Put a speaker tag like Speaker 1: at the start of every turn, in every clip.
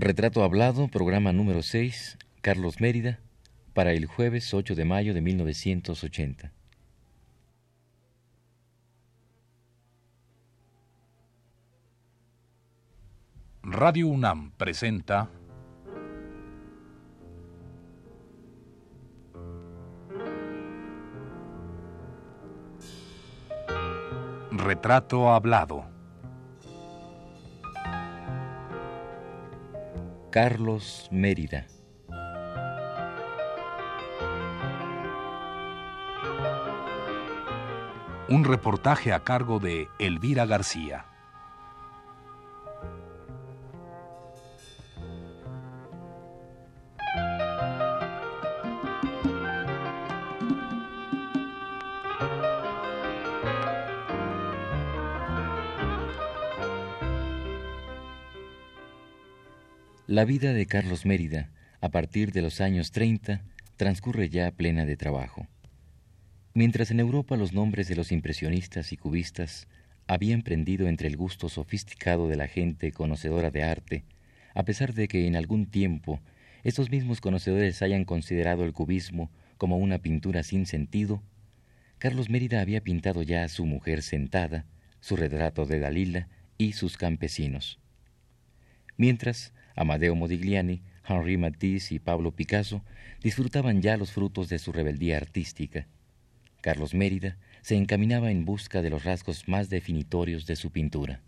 Speaker 1: Retrato Hablado, programa número 6, Carlos Mérida, para el jueves 8 de mayo de 1980.
Speaker 2: Radio UNAM presenta Retrato Hablado.
Speaker 1: Carlos Mérida.
Speaker 2: Un reportaje a cargo de Elvira García.
Speaker 1: La vida de Carlos Mérida, a partir de los años 30, transcurre ya plena de trabajo. Mientras en Europa los nombres de los impresionistas y cubistas habían prendido entre el gusto sofisticado de la gente conocedora de arte, a pesar de que en algún tiempo estos mismos conocedores hayan considerado el cubismo como una pintura sin sentido, Carlos Mérida había pintado ya a su mujer sentada, su retrato de Dalila y sus campesinos. Mientras, Amadeo Modigliani, Henri Matisse y Pablo Picasso disfrutaban ya los frutos de su rebeldía artística. Carlos Mérida se encaminaba en busca de los rasgos más definitorios de su pintura.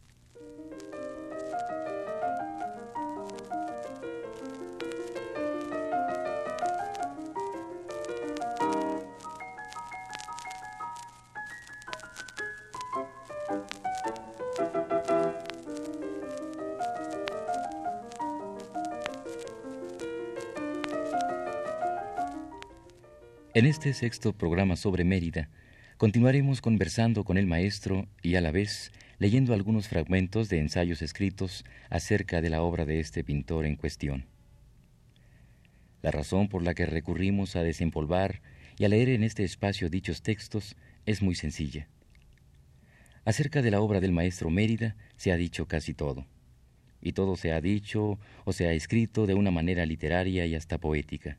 Speaker 1: En este sexto programa sobre Mérida, continuaremos conversando con el maestro y a la vez leyendo algunos fragmentos de ensayos escritos acerca de la obra de este pintor en cuestión. La razón por la que recurrimos a desempolvar y a leer en este espacio dichos textos es muy sencilla. Acerca de la obra del maestro Mérida se ha dicho casi todo, y todo se ha dicho o se ha escrito de una manera literaria y hasta poética.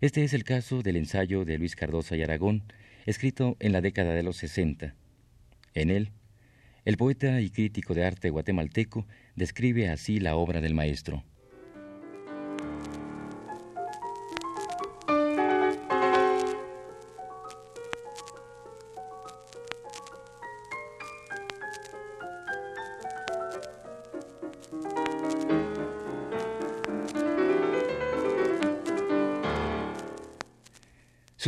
Speaker 1: Este es el caso del ensayo de Luis Cardosa y Aragón, escrito en la década de los 60. En él, el poeta y crítico de arte guatemalteco describe así la obra del maestro.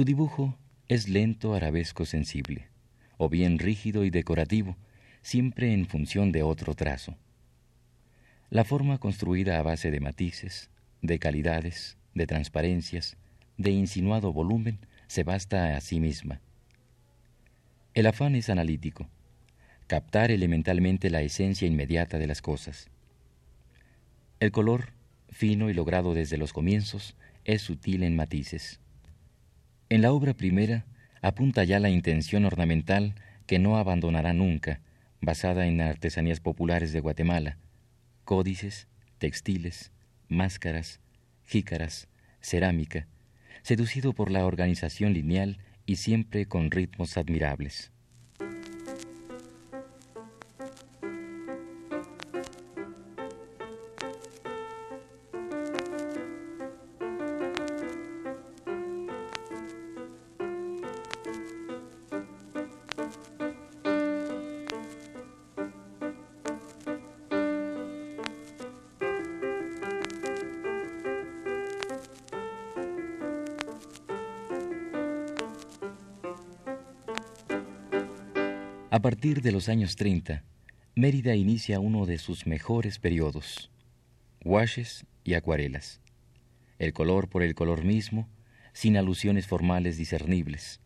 Speaker 1: Su dibujo es lento, arabesco, sensible, o bien rígido y decorativo, siempre en función de otro trazo. La forma construida a base de matices, de calidades, de transparencias, de insinuado volumen, se basta a sí misma. El afán es analítico, captar elementalmente la esencia inmediata de las cosas. El color, fino y logrado desde los comienzos, es sutil en matices. En la obra primera apunta ya la intención ornamental que no abandonará nunca, basada en artesanías populares de Guatemala, códices, textiles, máscaras, jícaras, cerámica, seducido por la organización lineal y siempre con ritmos admirables. A partir de los años 30, Mérida inicia uno de sus mejores periodos, guaches y acuarelas. El color por el color mismo, sin alusiones formales discernibles.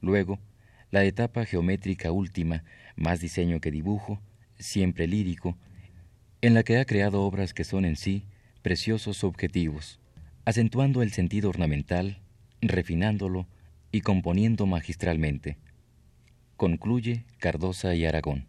Speaker 1: Luego, la etapa geométrica última, más diseño que dibujo, siempre lírico, en la que ha creado obras que son en sí preciosos objetivos, acentuando el sentido ornamental, refinándolo y componiendo magistralmente concluye Cardosa y Aragón.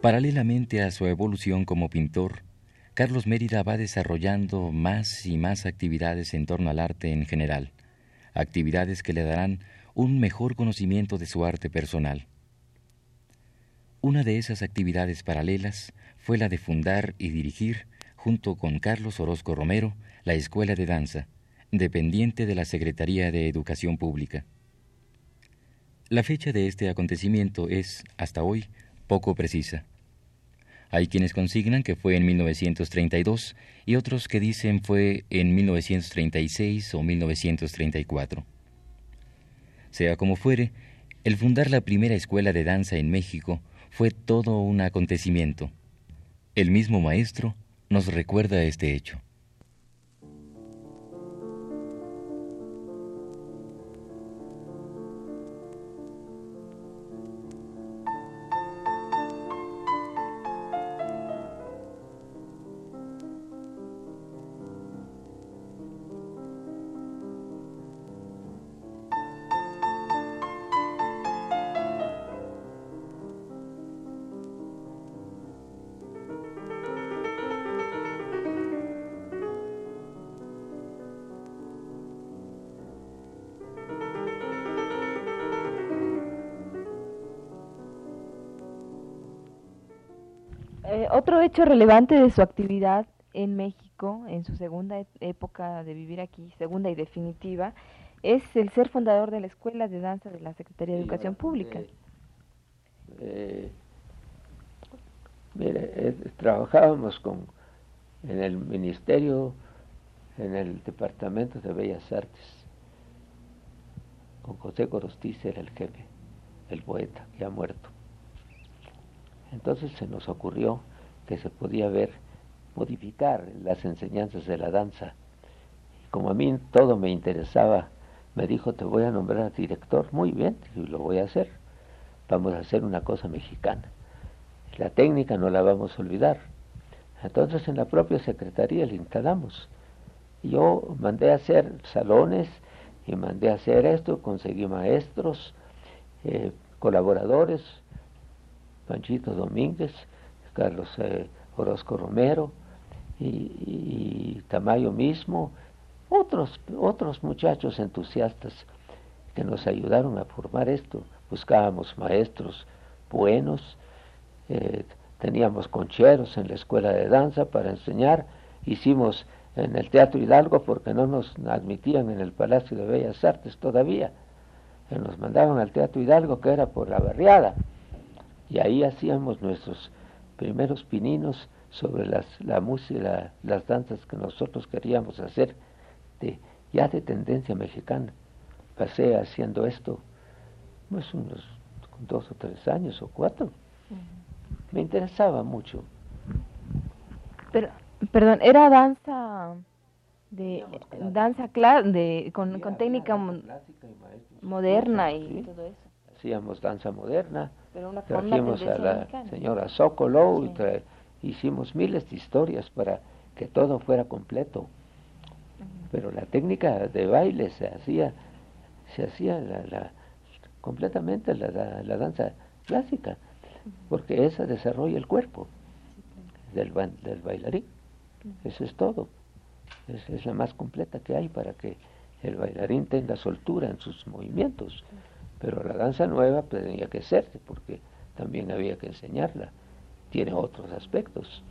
Speaker 1: Paralelamente a su evolución como pintor, Carlos Mérida va desarrollando más y más actividades en torno al arte en general, actividades que le darán un mejor conocimiento de su arte personal. Una de esas actividades paralelas fue la de fundar y dirigir, junto con Carlos Orozco Romero, la Escuela de Danza, dependiente de la Secretaría de Educación Pública. La fecha de este acontecimiento es, hasta hoy, poco precisa. Hay quienes consignan que fue en 1932 y otros que dicen fue en 1936 o 1934. Sea como fuere, el fundar la primera escuela de danza en México fue todo un acontecimiento. El mismo maestro nos recuerda este hecho.
Speaker 3: Eh, otro hecho relevante de su actividad en México, en su segunda época de vivir aquí, segunda y definitiva, es el ser fundador de la Escuela de Danza de la Secretaría de Educación Pública.
Speaker 4: Eh, mire, eh, trabajábamos con en el ministerio, en el departamento de Bellas Artes, con José Gorostiz era el jefe, el poeta, que ha muerto. Entonces se nos ocurrió que se podía ver, modificar las enseñanzas de la danza. Como a mí todo me interesaba, me dijo, te voy a nombrar director. Muy bien, y lo voy a hacer. Vamos a hacer una cosa mexicana. La técnica no la vamos a olvidar. Entonces en la propia secretaría le instalamos. Yo mandé a hacer salones y mandé a hacer esto, conseguí maestros, eh, colaboradores, Panchito Domínguez, Carlos eh, Orozco Romero y, Tamayo mismo, otros, otros muchachos entusiastas que nos ayudaron a formar esto. Buscábamos maestros buenos, eh, teníamos concheros en la escuela de danza para enseñar, hicimos en el Teatro Hidalgo porque no nos admitían en el Palacio de Bellas Artes todavía. Nos mandaban al Teatro Hidalgo que era por la barriada y ahí hacíamos nuestros primeros pininos sobre las, la música, las danzas que nosotros queríamos hacer, de, ya de tendencia mexicana. Pasé haciendo esto, pues unos dos o tres años o cuatro. Me interesaba mucho.
Speaker 3: Pero, perdón, ¿era danza de danza de con, con técnica moderna y todo eso?
Speaker 4: Hacíamos danza moderna, Trajimos a la señora Sokolow y hicimos miles de historias para que todo fuera completo. Pero la técnica de baile se hacía, se hacía la, completamente la, danza clásica, porque esa desarrolla el cuerpo del, del bailarín. Eso es todo. Es, es la más completa que hay para que el bailarín tenga soltura en sus movimientos. Pero la danza nueva tenía que ser, porque también había que enseñarla. Tiene otros aspectos.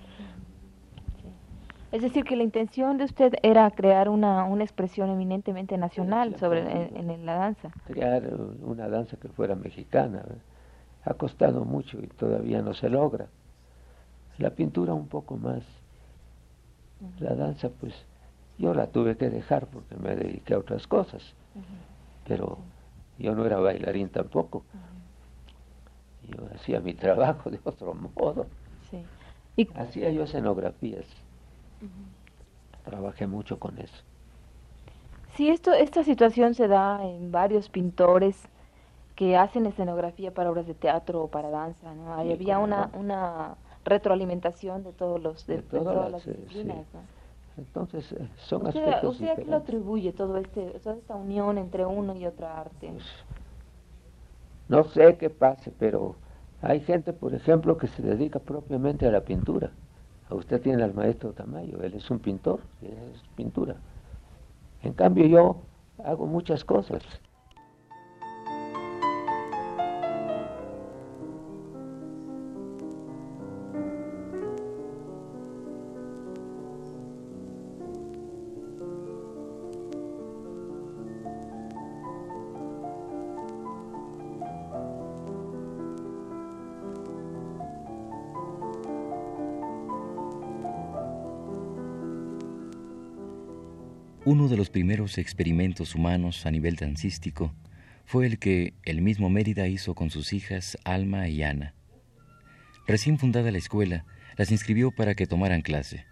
Speaker 3: Es decir, que la intención de usted era crear una, una expresión eminentemente nacional sobre en, la danza.
Speaker 4: Crear una danza que fuera mexicana. Ha costado mucho y todavía no se logra. La pintura un poco más. La danza, pues, yo la tuve que dejar porque me dediqué a otras cosas. Pero yo no era bailarín tampoco. Yo hacía mi trabajo de otro modo. ¿Y? Hacía yo escenografías. Trabajé mucho con eso.
Speaker 3: Sí, esto, esta situación se da en varios pintores que hacen escenografía para obras de teatro o para danza, ¿no? había una, una retroalimentación de todos los de, todas, las eh, disciplinas,
Speaker 4: entonces, eh, son
Speaker 3: ¿Usted,
Speaker 4: aspectos
Speaker 3: ¿usted a qué lo atribuye todo este, toda esta unión entre uno y otra arte? Pues,
Speaker 4: no sé qué pase, pero Hay gente, por ejemplo, que se dedica propiamente a la pintura. Usted tiene al maestro Tamayo, él es un pintor, es pintura. En cambio yo hago muchas cosas.
Speaker 1: Uno de los primeros experimentos humanos a nivel dancístico fue el que el mismo Mérida hizo con sus hijas Alma y Ana. Recién fundada la escuela, las inscribió para que tomaran clase.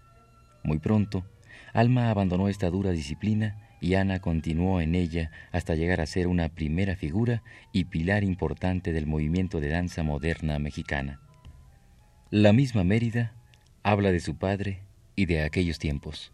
Speaker 1: Muy pronto, Alma abandonó esta dura disciplina y Ana continuó en ella hasta llegar a ser una primera figura y pilar importante del movimiento de danza moderna mexicana. La misma Mérida habla de su padre y de aquellos tiempos.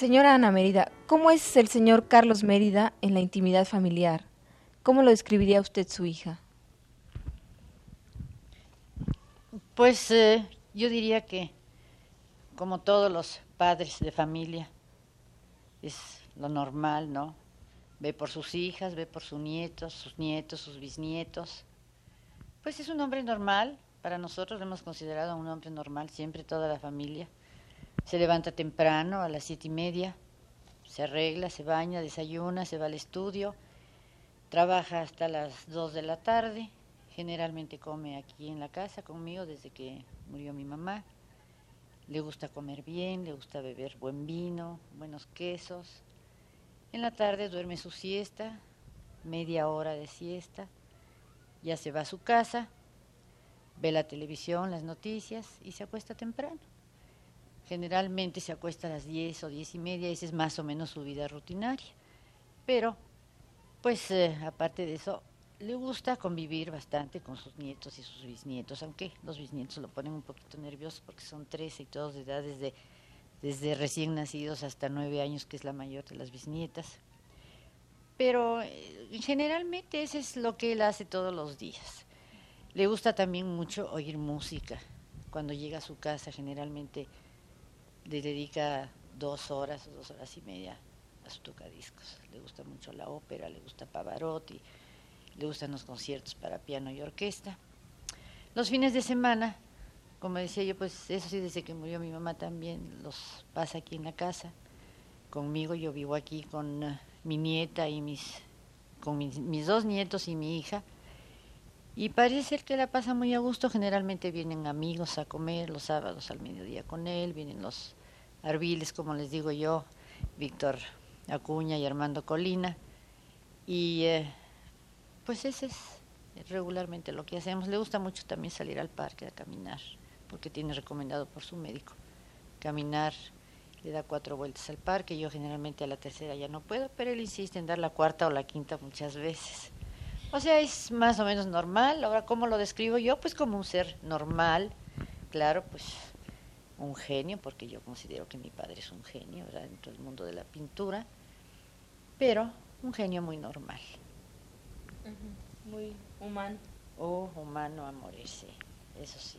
Speaker 3: Señora Ana Mérida, ¿cómo es el señor Carlos Mérida en la intimidad familiar? ¿Cómo lo describiría usted su hija?
Speaker 5: Pues eh, yo diría que, como todos los padres de familia, es lo normal, ¿no? Ve por sus hijas, ve por sus nietos, sus nietos, sus bisnietos. Pues es un hombre normal, para nosotros lo hemos considerado un hombre normal, siempre toda la familia. Se levanta temprano, a las siete y media, se arregla, se baña, desayuna, se va al estudio, trabaja hasta las dos de la tarde, generalmente come aquí en la casa conmigo desde que murió mi mamá. Le gusta comer bien, le gusta beber buen vino, buenos quesos. En la tarde duerme su siesta, media hora de siesta, ya se va a su casa, ve la televisión, las noticias y se acuesta temprano. Generalmente se acuesta a las 10 o 10 y media, esa es más o menos su vida rutinaria. Pero, pues eh, aparte de eso, le gusta convivir bastante con sus nietos y sus bisnietos, aunque los bisnietos lo ponen un poquito nerviosos porque son 13 y todos de edad desde, desde recién nacidos hasta 9 años, que es la mayor de las bisnietas. Pero eh, generalmente eso es lo que él hace todos los días. Le gusta también mucho oír música. Cuando llega a su casa generalmente le dedica dos horas o dos horas y media a su tocadiscos. Le gusta mucho la ópera, le gusta Pavarotti, le gustan los conciertos para piano y orquesta. Los fines de semana, como decía yo, pues eso sí, desde que murió mi mamá también los pasa aquí en la casa. Conmigo yo vivo aquí con eh, mi nieta y mis, con mis, mis dos nietos y mi hija. Y parece que la pasa muy a gusto. Generalmente vienen amigos a comer los sábados al mediodía con él, vienen los Arbiles, como les digo yo, Víctor Acuña y Armando Colina. Y eh, pues ese es regularmente lo que hacemos. Le gusta mucho también salir al parque a caminar, porque tiene recomendado por su médico caminar. Le da cuatro vueltas al parque, yo generalmente a la tercera ya no puedo, pero él insiste en dar la cuarta o la quinta muchas veces. O sea, es más o menos normal. Ahora, ¿cómo lo describo yo? Pues como un ser normal, claro, pues un genio, porque yo considero que mi padre es un genio ¿verdad? dentro del mundo de la pintura, pero un genio muy normal.
Speaker 3: Muy humano.
Speaker 5: Oh, humano a morirse, eso sí,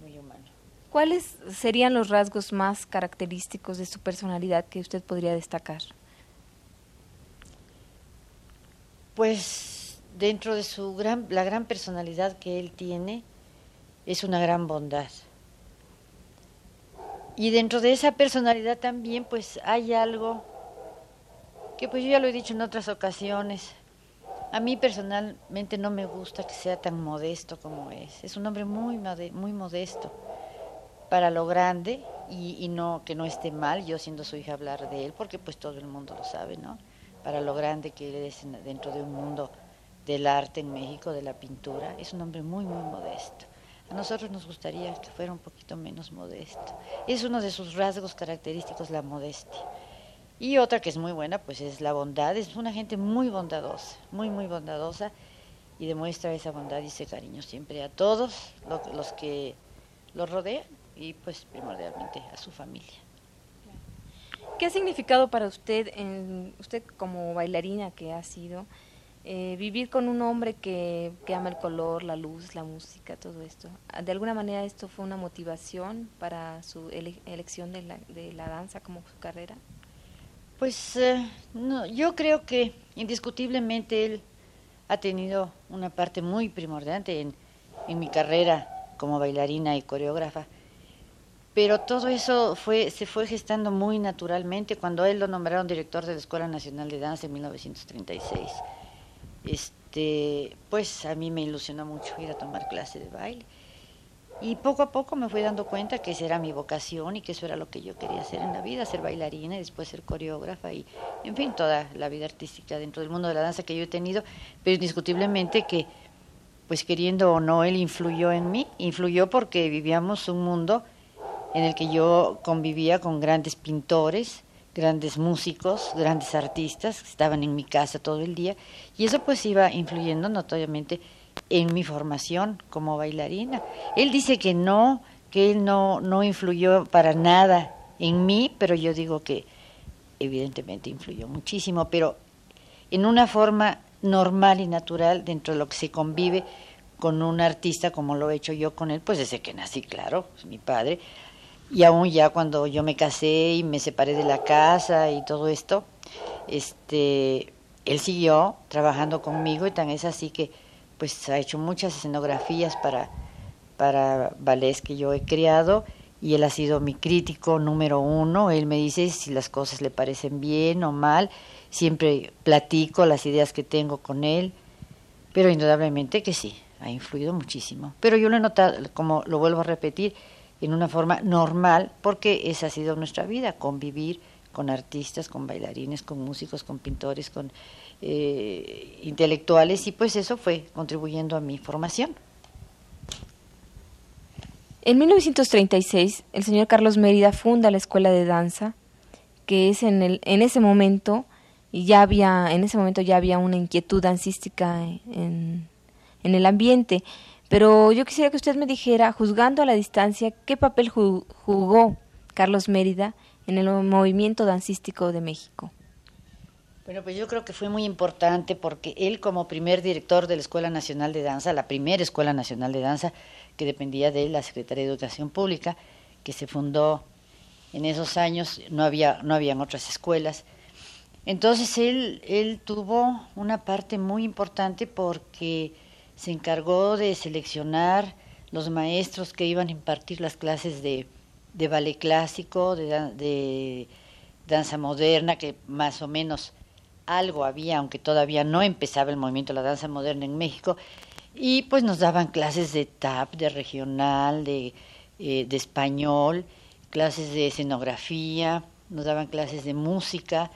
Speaker 5: muy humano.
Speaker 3: ¿Cuáles serían los rasgos más característicos de su personalidad que usted podría destacar?
Speaker 5: Pues dentro de su gran, la gran personalidad que él tiene, es una gran bondad y dentro de esa personalidad también pues hay algo que pues yo ya lo he dicho en otras ocasiones. A mí personalmente no me gusta que sea tan modesto como es. Es un hombre muy, muy modesto para lo grande y, y, no que no esté mal yo siendo su hija hablar de él porque pues todo el mundo lo sabe, ¿no? para lo grande que es dentro de un mundo del arte en México, de la pintura. Es un hombre muy, muy modesto. A nosotros nos gustaría que fuera un poquito menos modesto. Es uno de sus rasgos característicos la modestia. Y otra que es muy buena, pues es la bondad. Es una gente muy bondadosa, muy, muy bondadosa y demuestra esa bondad y ese cariño siempre a todos los que lo rodean y pues primordialmente a su familia.
Speaker 3: ¿Qué ha significado para usted, usted como bailarina que ha sido, eh, vivir con un hombre que, ama el color, la luz, la música, todo esto? ¿De alguna manera esto fue una motivación para su elección de la, de la, danza como su carrera?
Speaker 5: Pues eh, no, yo creo que indiscutiblemente él ha tenido una parte muy primordial en, en mi carrera como bailarina y coreógrafa. Pero todo eso fue, se fue gestando muy naturalmente cuando él lo nombraron director de la Escuela Nacional de Danza en 1936. Este, pues a mí me ilusionó mucho ir a tomar clase de baile. Y poco a poco me fui dando cuenta que esa era mi vocación y que eso era lo que yo quería hacer en la vida, ser bailarina y después ser coreógrafa y, en fin, toda la vida artística dentro del mundo de la danza que yo he tenido, pero indiscutiblemente que, pues queriendo o no, él influyó en mí, influyó porque vivíamos un mundo en el que yo convivía con grandes pintores, grandes músicos, grandes artistas que estaban en mi casa todo el día y eso pues iba influyendo notoriamente en mi formación como bailarina. Él dice que no, que él no, no influyó para nada en mí, pero yo digo que evidentemente influyó muchísimo, pero en una forma normal y natural dentro de lo que se convive con un artista como lo he hecho yo con él, pues desde que nací, claro, es mi padre, y aún ya cuando yo me casé y me separé de la casa y todo esto, este, él siguió trabajando conmigo y tan es así que pues ha hecho muchas escenografías para, para ballets que yo he creado y él ha sido mi crítico número uno. Él me dice si las cosas le parecen bien o mal. Siempre platico las ideas que tengo con él, pero indudablemente que sí, ha influido muchísimo. Pero yo lo he notado, como lo vuelvo a repetir, en una forma normal, porque esa ha sido nuestra vida, convivir con artistas, con bailarines, con músicos, con pintores, con eh, intelectuales, y pues eso fue contribuyendo a mi formación.
Speaker 3: En 1936, el señor Carlos Mérida funda la Escuela de Danza, que es en, el, en ese momento, ya había, en ese momento ya había una inquietud dancística en, en el ambiente. Pero yo quisiera que usted me dijera, juzgando a la distancia, qué papel jugó Carlos Mérida en el movimiento dancístico de México.
Speaker 5: Bueno, pues yo creo que fue muy importante porque él como primer director de la Escuela Nacional de Danza, la primera Escuela Nacional de Danza que dependía de la Secretaría de Educación Pública, que se fundó en esos años, no había no habían otras escuelas. Entonces él él tuvo una parte muy importante porque se encargó de seleccionar los maestros que iban a impartir las clases de, de ballet clásico, de, de, danza moderna, que más o menos algo había, aunque todavía no empezaba el movimiento de la danza moderna en México, y pues nos daban clases de tap, de regional, de, eh, de español, clases de escenografía, nos daban clases de música,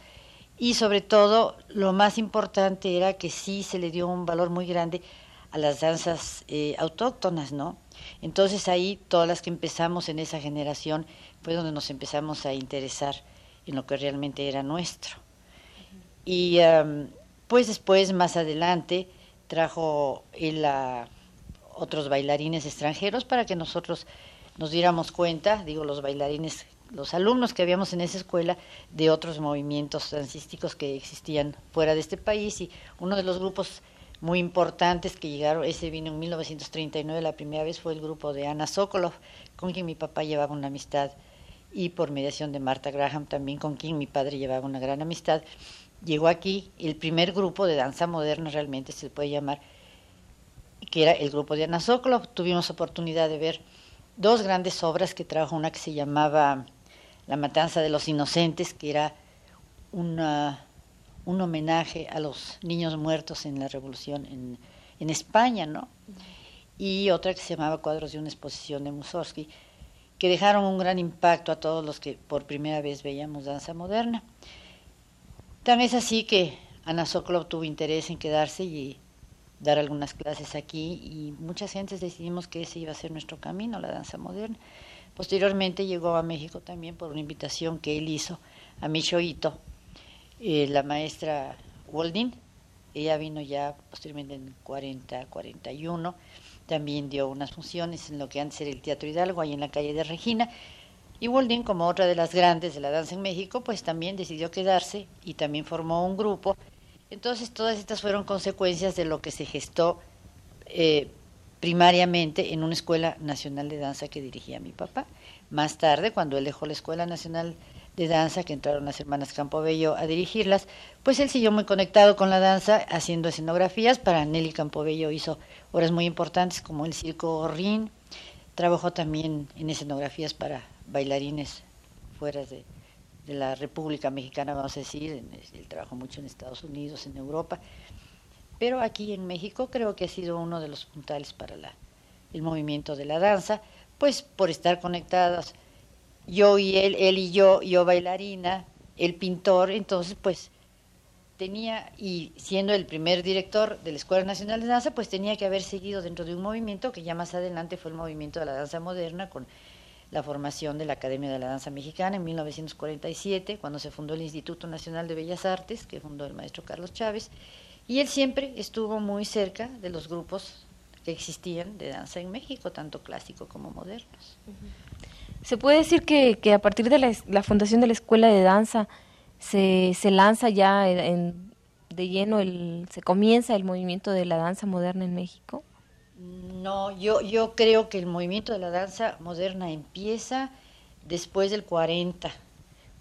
Speaker 5: y sobre todo lo más importante era que sí se le dio un valor muy grande a las danzas eh, autóctonas, ¿no? Entonces ahí todas las que empezamos en esa generación fue donde nos empezamos a interesar en lo que realmente era nuestro. Y pues después, más adelante, trajo él a otros bailarines extranjeros para que nosotros nos diéramos cuenta, digo, los bailarines, los alumnos que habíamos en esa escuela, de otros movimientos dancísticos que existían fuera de este país y uno de los grupos muy importantes que llegaron, ese vino en 1939, la primera vez fue el grupo de Ana Sokolov, con quien mi papá llevaba una amistad, y por mediación de Marta Graham también, con quien mi padre llevaba una gran amistad. Llegó aquí el primer grupo de danza moderna, realmente se le puede llamar, que era el grupo de Ana Sokolov. Tuvimos oportunidad de ver dos grandes obras que trajo, una que se llamaba La Matanza de los Inocentes, que era una un homenaje a los niños muertos en la revolución en, España, ¿no? Y otra que se llamaba Cuadros de una exposición de Mussorgsky, que dejaron un gran impacto a todos los que por primera vez veíamos danza moderna. Tan es así que Ana Sokolov tuvo interés en quedarse y dar algunas clases aquí y muchas gentes decidimos que ese iba a ser nuestro camino, la danza moderna. Posteriormente llegó a México también por una invitación que él hizo a Michoito, eh, la maestra Waldin, ella vino ya posteriormente en 40, 41, también dio unas funciones en lo que antes era el Teatro Hidalgo, ahí en la calle de Regina, y Waldin, como otra de las grandes de la danza en México, pues también decidió quedarse y también formó un grupo. Entonces todas estas fueron consecuencias de lo que se gestó eh, primariamente en una escuela nacional de danza que dirigía mi papá. Más tarde, cuando él dejó la Escuela Nacional de Danza, que entraron las hermanas Campobello a dirigirlas, pues él siguió muy conectado con la danza, haciendo escenografías. Para Nelly Campobello hizo obras muy importantes como el Circo Rin, trabajó también en escenografías para bailarines fuera de, la República Mexicana, vamos a decir, él trabajó mucho en Estados Unidos, en Europa, pero aquí en México creo que ha sido uno de los puntales para el movimiento de la danza, pues por estar conectadas, yo y él, él y yo, yo bailarina, el pintor, entonces pues tenía, y siendo el primer director de la Escuela Nacional de Danza, pues tenía que haber seguido dentro de un movimiento que ya más adelante fue el movimiento de la danza moderna con la formación de la Academia de la Danza Mexicana en 1947, cuando se fundó el Instituto Nacional de Bellas Artes, que fundó el maestro Carlos Chávez, y él siempre estuvo muy cerca de los grupos que existían de danza en México, tanto clásico como modernos.
Speaker 3: Se puede decir que, que a partir de la, fundación de la Escuela de Danza se, se lanza ya en, de lleno, el, se comienza el movimiento de la danza moderna en México.
Speaker 5: No, yo, yo creo que el movimiento de la danza moderna empieza después del 40,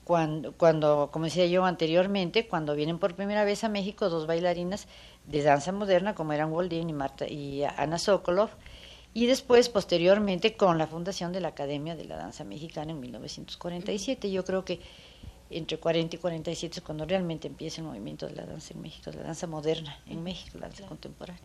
Speaker 5: cuando, cuando, como decía yo anteriormente, cuando vienen por primera vez a México dos bailarinas de danza moderna, como eran Waldin y, Marta, y Ana Sokolov, y después, posteriormente, con la fundación de la Academia de la Danza Mexicana en 1947. Yo creo que entre 40 y 47 es cuando realmente empieza el movimiento de la danza en México, la danza moderna en México, la danza contemporánea.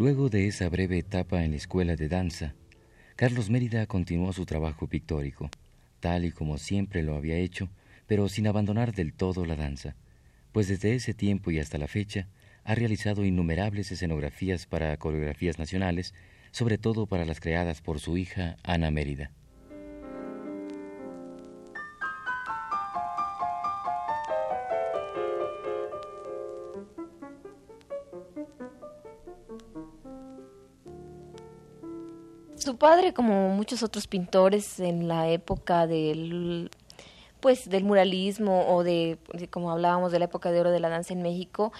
Speaker 1: Luego de esa breve etapa en la escuela de danza, Carlos Mérida continuó su trabajo pictórico, tal y como siempre lo había hecho, pero sin abandonar del todo la danza, pues desde ese tiempo y hasta la fecha ha realizado innumerables escenografías para coreografías nacionales, sobre todo para las creadas por su hija Ana Mérida.
Speaker 3: Padre, como muchos otros pintores en la época del pues del muralismo o de, como hablábamos de la época de oro de la danza en México,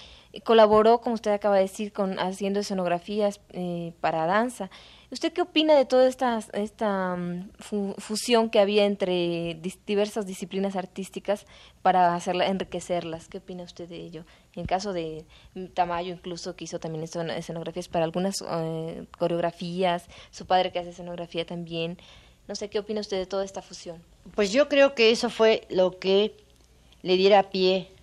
Speaker 3: colaboró, como usted acaba de decir, con haciendo escenografías eh, para danza. ¿Usted qué opina de toda esta, esta mm, fusión que había entre diversas disciplinas artísticas para hacerla, enriquecerlas? ¿Qué opina usted de ello? En caso de Tamayo, incluso que hizo también escenografías para algunas eh, coreografías, su padre que hace escenografía también. No sé, ¿qué opina usted de toda esta fusión?
Speaker 5: Pues yo creo que eso fue lo que le diera pie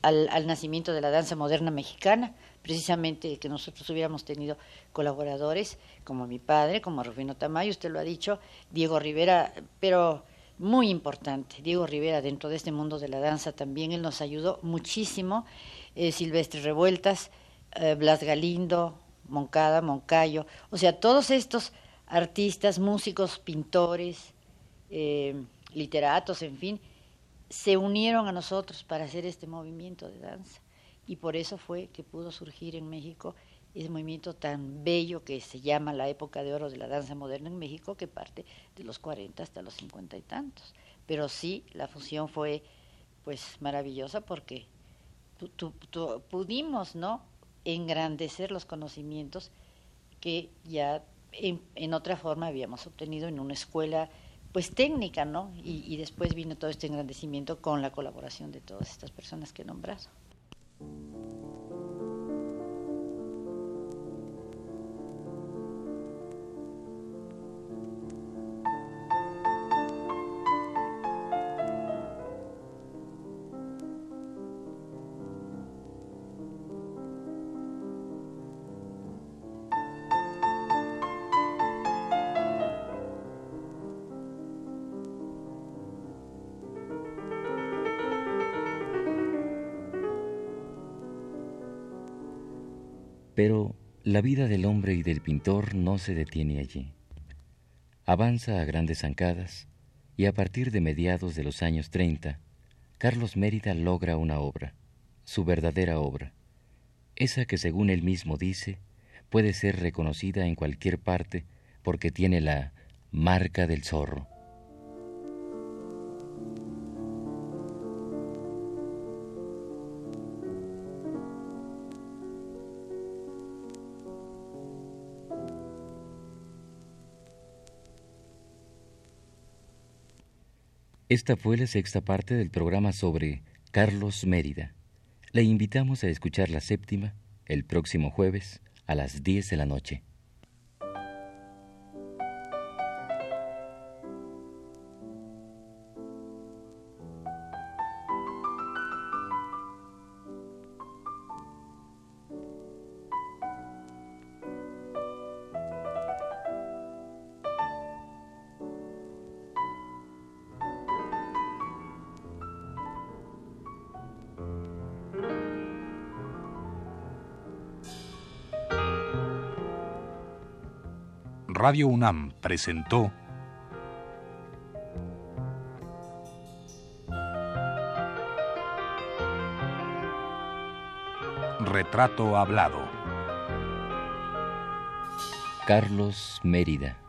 Speaker 5: al, nacimiento de la danza moderna mexicana precisamente que nosotros hubiéramos tenido colaboradores como mi padre, como Rufino Tamayo, usted lo ha dicho, Diego Rivera, pero muy importante, Diego Rivera dentro de este mundo de la danza también, él nos ayudó muchísimo, eh, Silvestre Revueltas, eh, Blas Galindo, Moncada, Moncayo, o sea, todos estos artistas, músicos, pintores, eh, literatos, en fin, se unieron a nosotros para hacer este movimiento de danza y por eso fue que pudo surgir en México ese movimiento tan bello que se llama la época de oro de la danza moderna en México, que parte de los 40 hasta los 50 y tantos. Pero sí, la fusión fue pues maravillosa porque pudimos no engrandecer los conocimientos que ya en, otra forma habíamos obtenido en una escuela pues técnica, ¿no? Y, y después vino todo este engrandecimiento con la colaboración de todas estas personas que he
Speaker 1: Pero la vida del hombre y del pintor no se detiene allí. Avanza a grandes zancadas y a partir de mediados de los años 30, Carlos Mérida logra una obra, su verdadera obra, esa que según él mismo dice, puede ser reconocida en cualquier parte porque tiene la marca del zorro. Esta fue la sexta parte del programa sobre Carlos Mérida. Le invitamos a escuchar la séptima el próximo jueves a las 10 de la noche.
Speaker 2: Radio UNAM presentó Retrato Hablado.
Speaker 1: Carlos Mérida.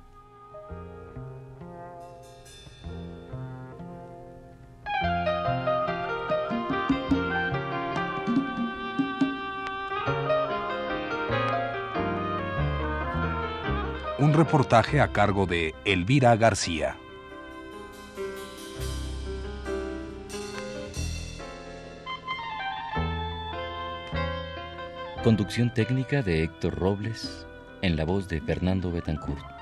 Speaker 2: Un reportaje a cargo de Elvira García.
Speaker 1: Conducción técnica de Héctor Robles, en la voz de Fernando Betancourt.